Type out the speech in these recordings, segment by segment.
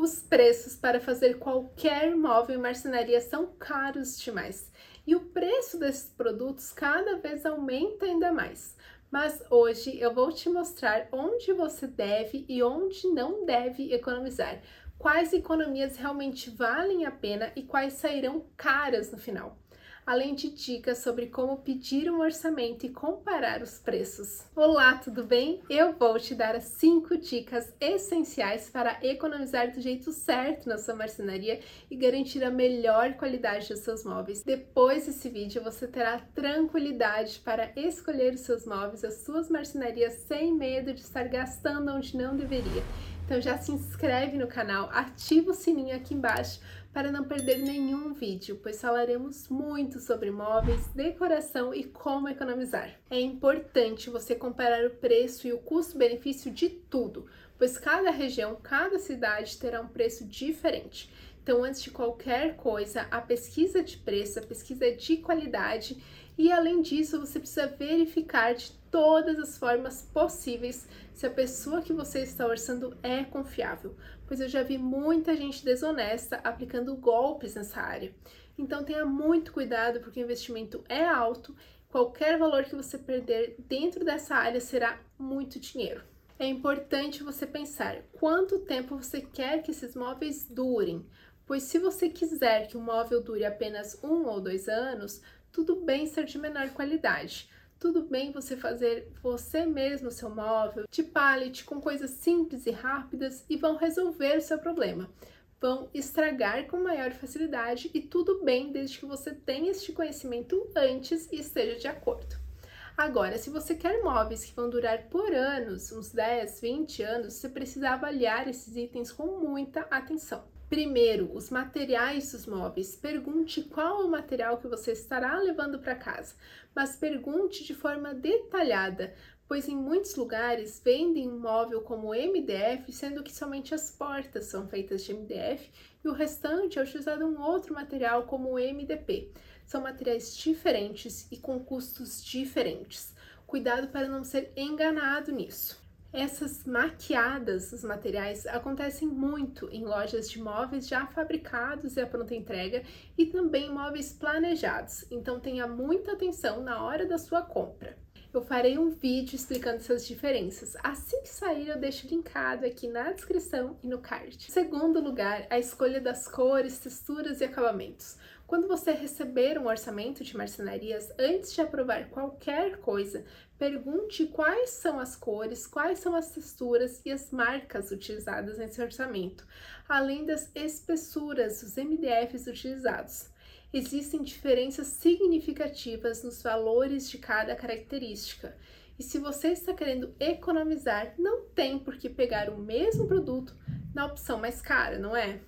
Os preços para fazer qualquer móvel em marcenaria são caros demais. E o preço desses produtos cada vez aumenta ainda mais. Mas hoje eu vou te mostrar onde você deve e onde não deve economizar, quais economias realmente valem a pena e quais sairão caras no final além de dicas sobre como pedir um orçamento e comparar os preços. Olá, tudo bem? Eu vou te dar as 5 dicas essenciais para economizar do jeito certo na sua marcenaria e garantir a melhor qualidade dos seus móveis. Depois desse vídeo, você terá tranquilidade para escolher os seus móveis, as suas marcenarias sem medo de estar gastando onde não deveria. Então já se inscreve no canal, ativa o sininho aqui embaixo para não perder nenhum vídeo, pois falaremos muito sobre móveis, decoração e como economizar. É importante você comparar o preço e o custo-benefício de tudo, pois cada região, cada cidade terá um preço diferente. Então, antes de qualquer coisa, a pesquisa de preço, a pesquisa de qualidade e além disso, você precisa verificar de todas as formas possíveis se a pessoa que você está orçando é confiável, pois eu já vi muita gente desonesta aplicando golpes nessa área. Então tenha muito cuidado porque o investimento é alto, qualquer valor que você perder dentro dessa área será muito dinheiro. É importante você pensar quanto tempo você quer que esses móveis durem, pois se você quiser que o móvel dure apenas um ou dois anos, tudo bem ser de menor qualidade. Tudo bem você fazer você mesmo seu móvel de pallet com coisas simples e rápidas e vão resolver o seu problema. Vão estragar com maior facilidade e tudo bem desde que você tenha este conhecimento antes e esteja de acordo. Agora, se você quer móveis que vão durar por anos, uns 10, 20 anos, você precisa avaliar esses itens com muita atenção. Primeiro, os materiais dos móveis. Pergunte qual o material que você estará levando para casa, mas pergunte de forma detalhada, pois em muitos lugares vendem um móvel como MDF, sendo que somente as portas são feitas de MDF e o restante é utilizado um outro material como MDP. São materiais diferentes e com custos diferentes. Cuidado para não ser enganado nisso. Essas maquiadas dos materiais acontecem muito em lojas de móveis já fabricados e a pronta entrega e também móveis planejados, então tenha muita atenção na hora da sua compra. Eu farei um vídeo explicando essas diferenças. Assim que sair, eu deixo linkado aqui na descrição e no card. Segundo lugar, a escolha das cores, texturas e acabamentos. Quando você receber um orçamento de marcenarias, antes de aprovar qualquer coisa, pergunte quais são as cores, quais são as texturas e as marcas utilizadas nesse orçamento, além das espessuras dos MDFs utilizados. Existem diferenças significativas nos valores de cada característica. E se você está querendo economizar, não tem por que pegar o mesmo produto na opção mais cara, não é?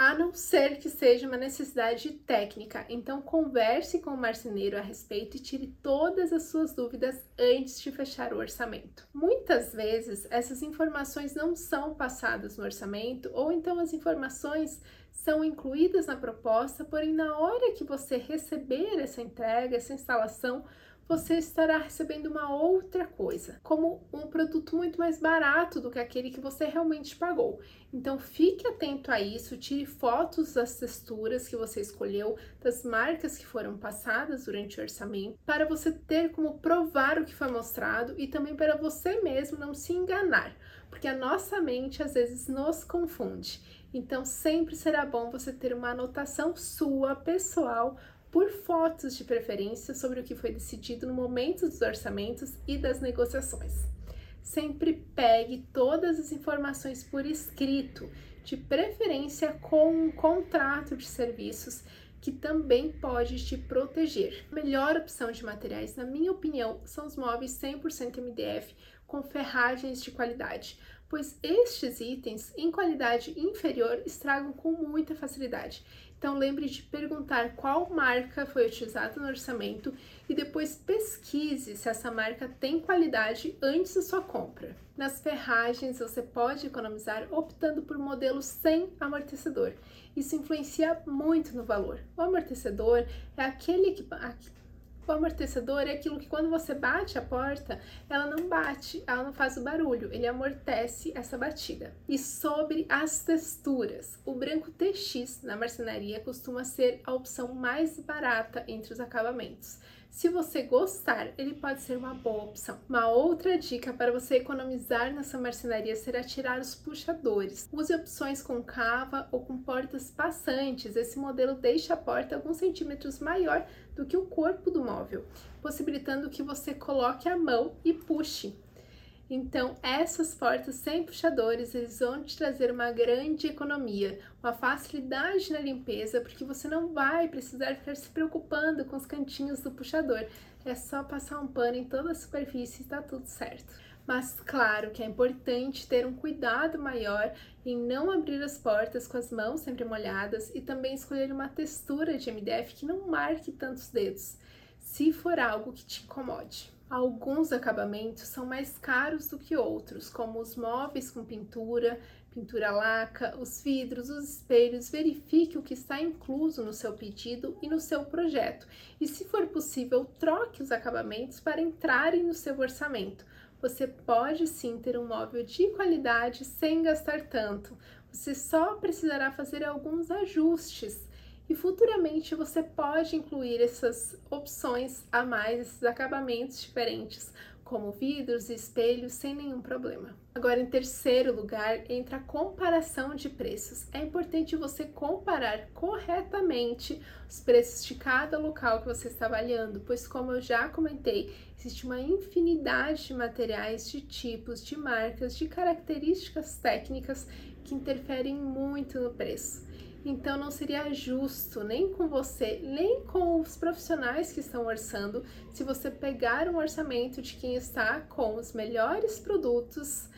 A não ser que seja uma necessidade técnica. Então, converse com o marceneiro a respeito e tire todas as suas dúvidas antes de fechar o orçamento. Muitas vezes, essas informações não são passadas no orçamento, ou então as informações são incluídas na proposta, porém, na hora que você receber essa entrega, essa instalação, você estará recebendo uma outra coisa, como um produto muito mais barato do que aquele que você realmente pagou. Então fique atento a isso, tire fotos das texturas que você escolheu, das marcas que foram passadas durante o orçamento, para você ter como provar o que foi mostrado e também para você mesmo não se enganar, porque a nossa mente às vezes nos confunde. Então sempre será bom você ter uma anotação sua pessoal por fotos de preferência sobre o que foi decidido no momento dos orçamentos e das negociações. Sempre pegue todas as informações por escrito, de preferência com um contrato de serviços que também pode te proteger. A melhor opção de materiais, na minha opinião, são os móveis 100% MDF com ferragens de qualidade, pois estes itens em qualidade inferior estragam com muita facilidade então lembre de perguntar qual marca foi utilizada no orçamento e depois pesquise se essa marca tem qualidade antes da sua compra. Nas ferragens você pode economizar optando por modelos sem amortecedor. Isso influencia muito no valor. O amortecedor é aquele, O amortecedor é aquilo que quando você bate a porta, ela não bate, ela não faz o barulho, ele amortece essa batida. E sobre as texturas, o branco TX na marcenaria costuma ser a opção mais barata entre os acabamentos. Se você gostar, ele pode ser uma boa opção. Uma outra dica para você economizar nessa marcenaria será tirar os puxadores. Use opções com cava ou com portas passantes. Esse modelo deixa a porta alguns centímetros maior do que o corpo do móvel, possibilitando que você coloque a mão e puxe. Então, essas portas sem puxadores, eles vão te trazer uma grande economia, uma facilidade na limpeza, porque você não vai precisar ficar se preocupando com os cantinhos do puxador. É só passar um pano em toda a superfície e está tudo certo. Mas claro que é importante ter um cuidado maior em não abrir as portas com as mãos sempre molhadas e também escolher uma textura de MDF que não marque tantos dedos, se for algo que te incomode. Alguns acabamentos são mais caros do que outros, como os móveis com pintura, pintura laca, os vidros, os espelhos. Verifique o que está incluso no seu pedido e no seu projeto. E, se for possível, troque os acabamentos para entrarem no seu orçamento. Você pode sim ter um móvel de qualidade sem gastar tanto. Você só precisará fazer alguns ajustes e futuramente você pode incluir essas opções a mais, esses acabamentos diferentes, como vidros e espelhos, sem nenhum problema. Agora, em terceiro lugar, entra a comparação de preços. É importante você comparar corretamente os preços de cada local que você está avaliando, pois, como eu já comentei, existe uma infinidade de materiais, de tipos, de marcas, de características técnicas que interferem muito no preço. Então não seria justo nem com você, nem com os profissionais que estão orçando, se você pegar um orçamento de quem está com os melhores produtos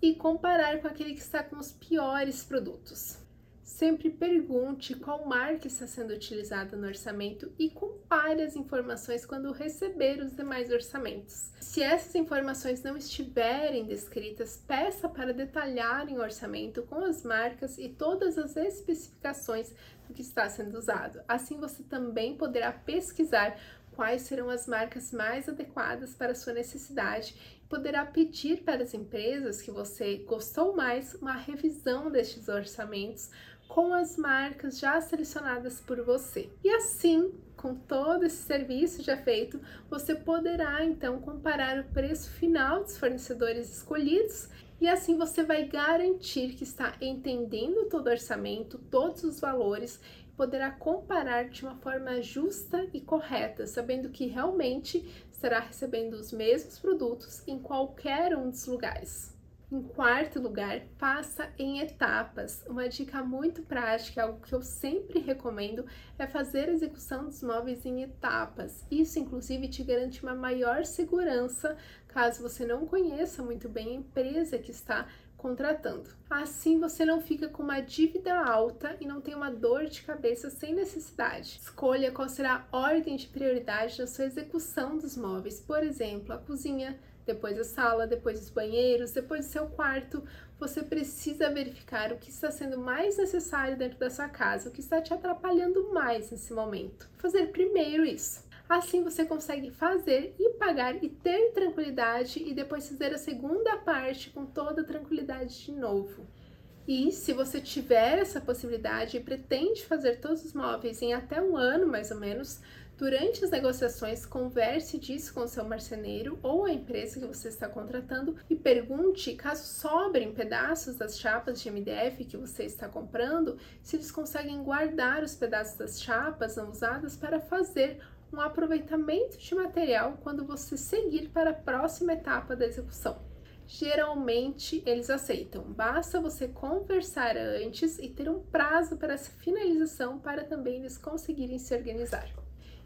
e comparar com aquele que está com os piores produtos. Sempre pergunte qual marca está sendo utilizada no orçamento e compare as informações quando receber os demais orçamentos. Se essas informações não estiverem descritas, peça para detalhar em orçamento com as marcas e todas as especificações do que está sendo usado. Assim você também poderá pesquisar quais serão as marcas mais adequadas para a sua necessidade e poderá pedir para as empresas que você gostou mais uma revisão destes orçamentos com as marcas já selecionadas por você. E assim, com todo esse serviço já feito, você poderá então comparar o preço final dos fornecedores escolhidos e assim você vai garantir que está entendendo todo o orçamento, todos os valores poderá comparar de uma forma justa e correta, sabendo que realmente estará recebendo os mesmos produtos em qualquer um dos lugares. Em quarto lugar, faça em etapas. Uma dica muito prática, algo que eu sempre recomendo, é fazer a execução dos móveis em etapas. Isso, inclusive, te garante uma maior segurança caso você não conheça muito bem a empresa que está contratando. Assim você não fica com uma dívida alta e não tem uma dor de cabeça sem necessidade. Escolha qual será a ordem de prioridade na sua execução dos móveis, por exemplo, a cozinha depois a sala, depois os banheiros, depois o seu quarto. Você precisa verificar o que está sendo mais necessário dentro da sua casa, o que está te atrapalhando mais nesse momento. Fazer primeiro isso. Assim você consegue fazer e pagar e ter tranquilidade e depois fazer a segunda parte com toda tranquilidade de novo. E se você tiver essa possibilidade e pretende fazer todos os móveis em até um ano mais ou menos, Durante as negociações, converse disso com seu marceneiro ou a empresa que você está contratando e pergunte, caso sobrem pedaços das chapas de MDF que você está comprando, se eles conseguem guardar os pedaços das chapas não usadas para fazer um aproveitamento de material quando você seguir para a próxima etapa da execução. Geralmente eles aceitam, basta você conversar antes e ter um prazo para essa finalização para também eles conseguirem se organizar.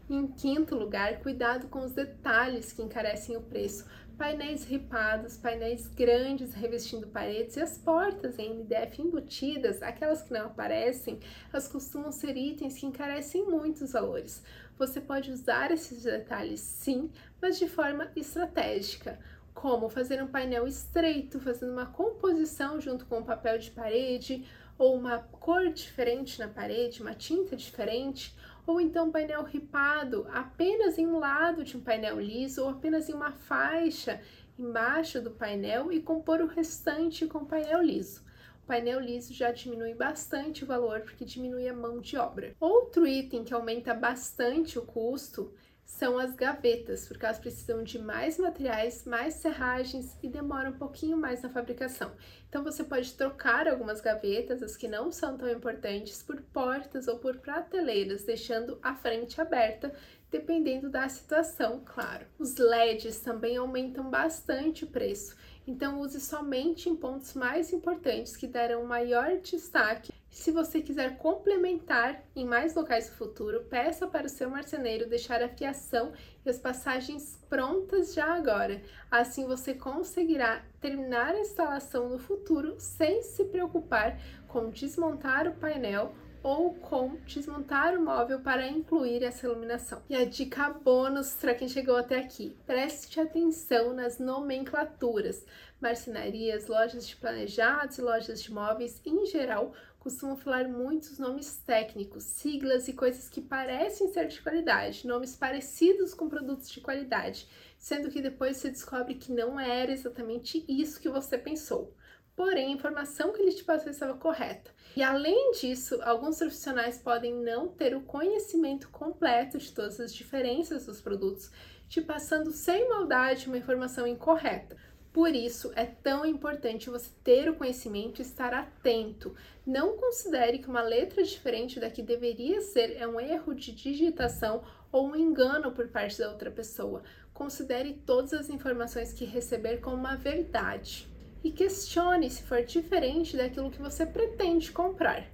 Em quinto lugar, cuidado com os detalhes que encarecem o preço. Painéis ripados, painéis grandes revestindo paredes e as portas em MDF embutidas, aquelas que não aparecem, elas costumam ser itens que encarecem muito os valores. Você pode usar esses detalhes sim, mas de forma estratégica como fazer um painel estreito, fazendo uma composição junto com o papel de parede, ou uma cor diferente na parede, uma tinta diferente, ou então painel ripado apenas em um lado de um painel liso ou apenas em uma faixa embaixo do painel e compor o restante com painel liso. O painel liso já diminui bastante o valor porque diminui a mão de obra. Outro item que aumenta bastante o custo são as gavetas, porque elas precisam de mais materiais, mais serragens e demora um pouquinho mais na fabricação. Então você pode trocar algumas gavetas, as que não são tão importantes, por portas ou por prateleiras, deixando a frente aberta, dependendo da situação, claro. Os LEDs também aumentam bastante o preço, então use somente em pontos mais importantes que darão maior destaque se você quiser complementar em mais locais do futuro, peça para o seu marceneiro deixar a fiação e as passagens prontas já agora. Assim você conseguirá terminar a instalação no futuro sem se preocupar com desmontar o painel ou com desmontar o móvel para incluir essa iluminação. E a dica bônus para quem chegou até aqui: preste atenção nas nomenclaturas. Marcenarias, lojas de planejados e lojas de móveis em geral costumam falar muitos nomes técnicos, siglas e coisas que parecem ser de qualidade, nomes parecidos com produtos de qualidade, sendo que depois você descobre que não era exatamente isso que você pensou. Porém, a informação que ele te passou estava correta. E além disso, alguns profissionais podem não ter o conhecimento completo de todas as diferenças dos produtos, te passando sem maldade uma informação incorreta. Por isso, é tão importante você ter o conhecimento e estar atento. Não considere que uma letra diferente da que deveria ser é um erro de digitação ou um engano por parte da outra pessoa. Considere todas as informações que receber como uma verdade. E questione se for diferente daquilo que você pretende comprar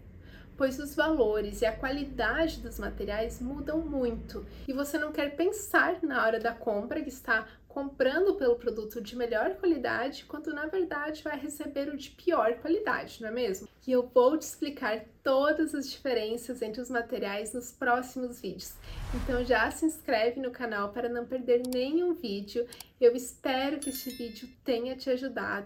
pois os valores e a qualidade dos materiais mudam muito e você não quer pensar na hora da compra que está comprando pelo produto de melhor qualidade, quando na verdade vai receber o de pior qualidade, não é mesmo? E eu vou te explicar todas as diferenças entre os materiais nos próximos vídeos. Então já se inscreve no canal para não perder nenhum vídeo. Eu espero que este vídeo tenha te ajudado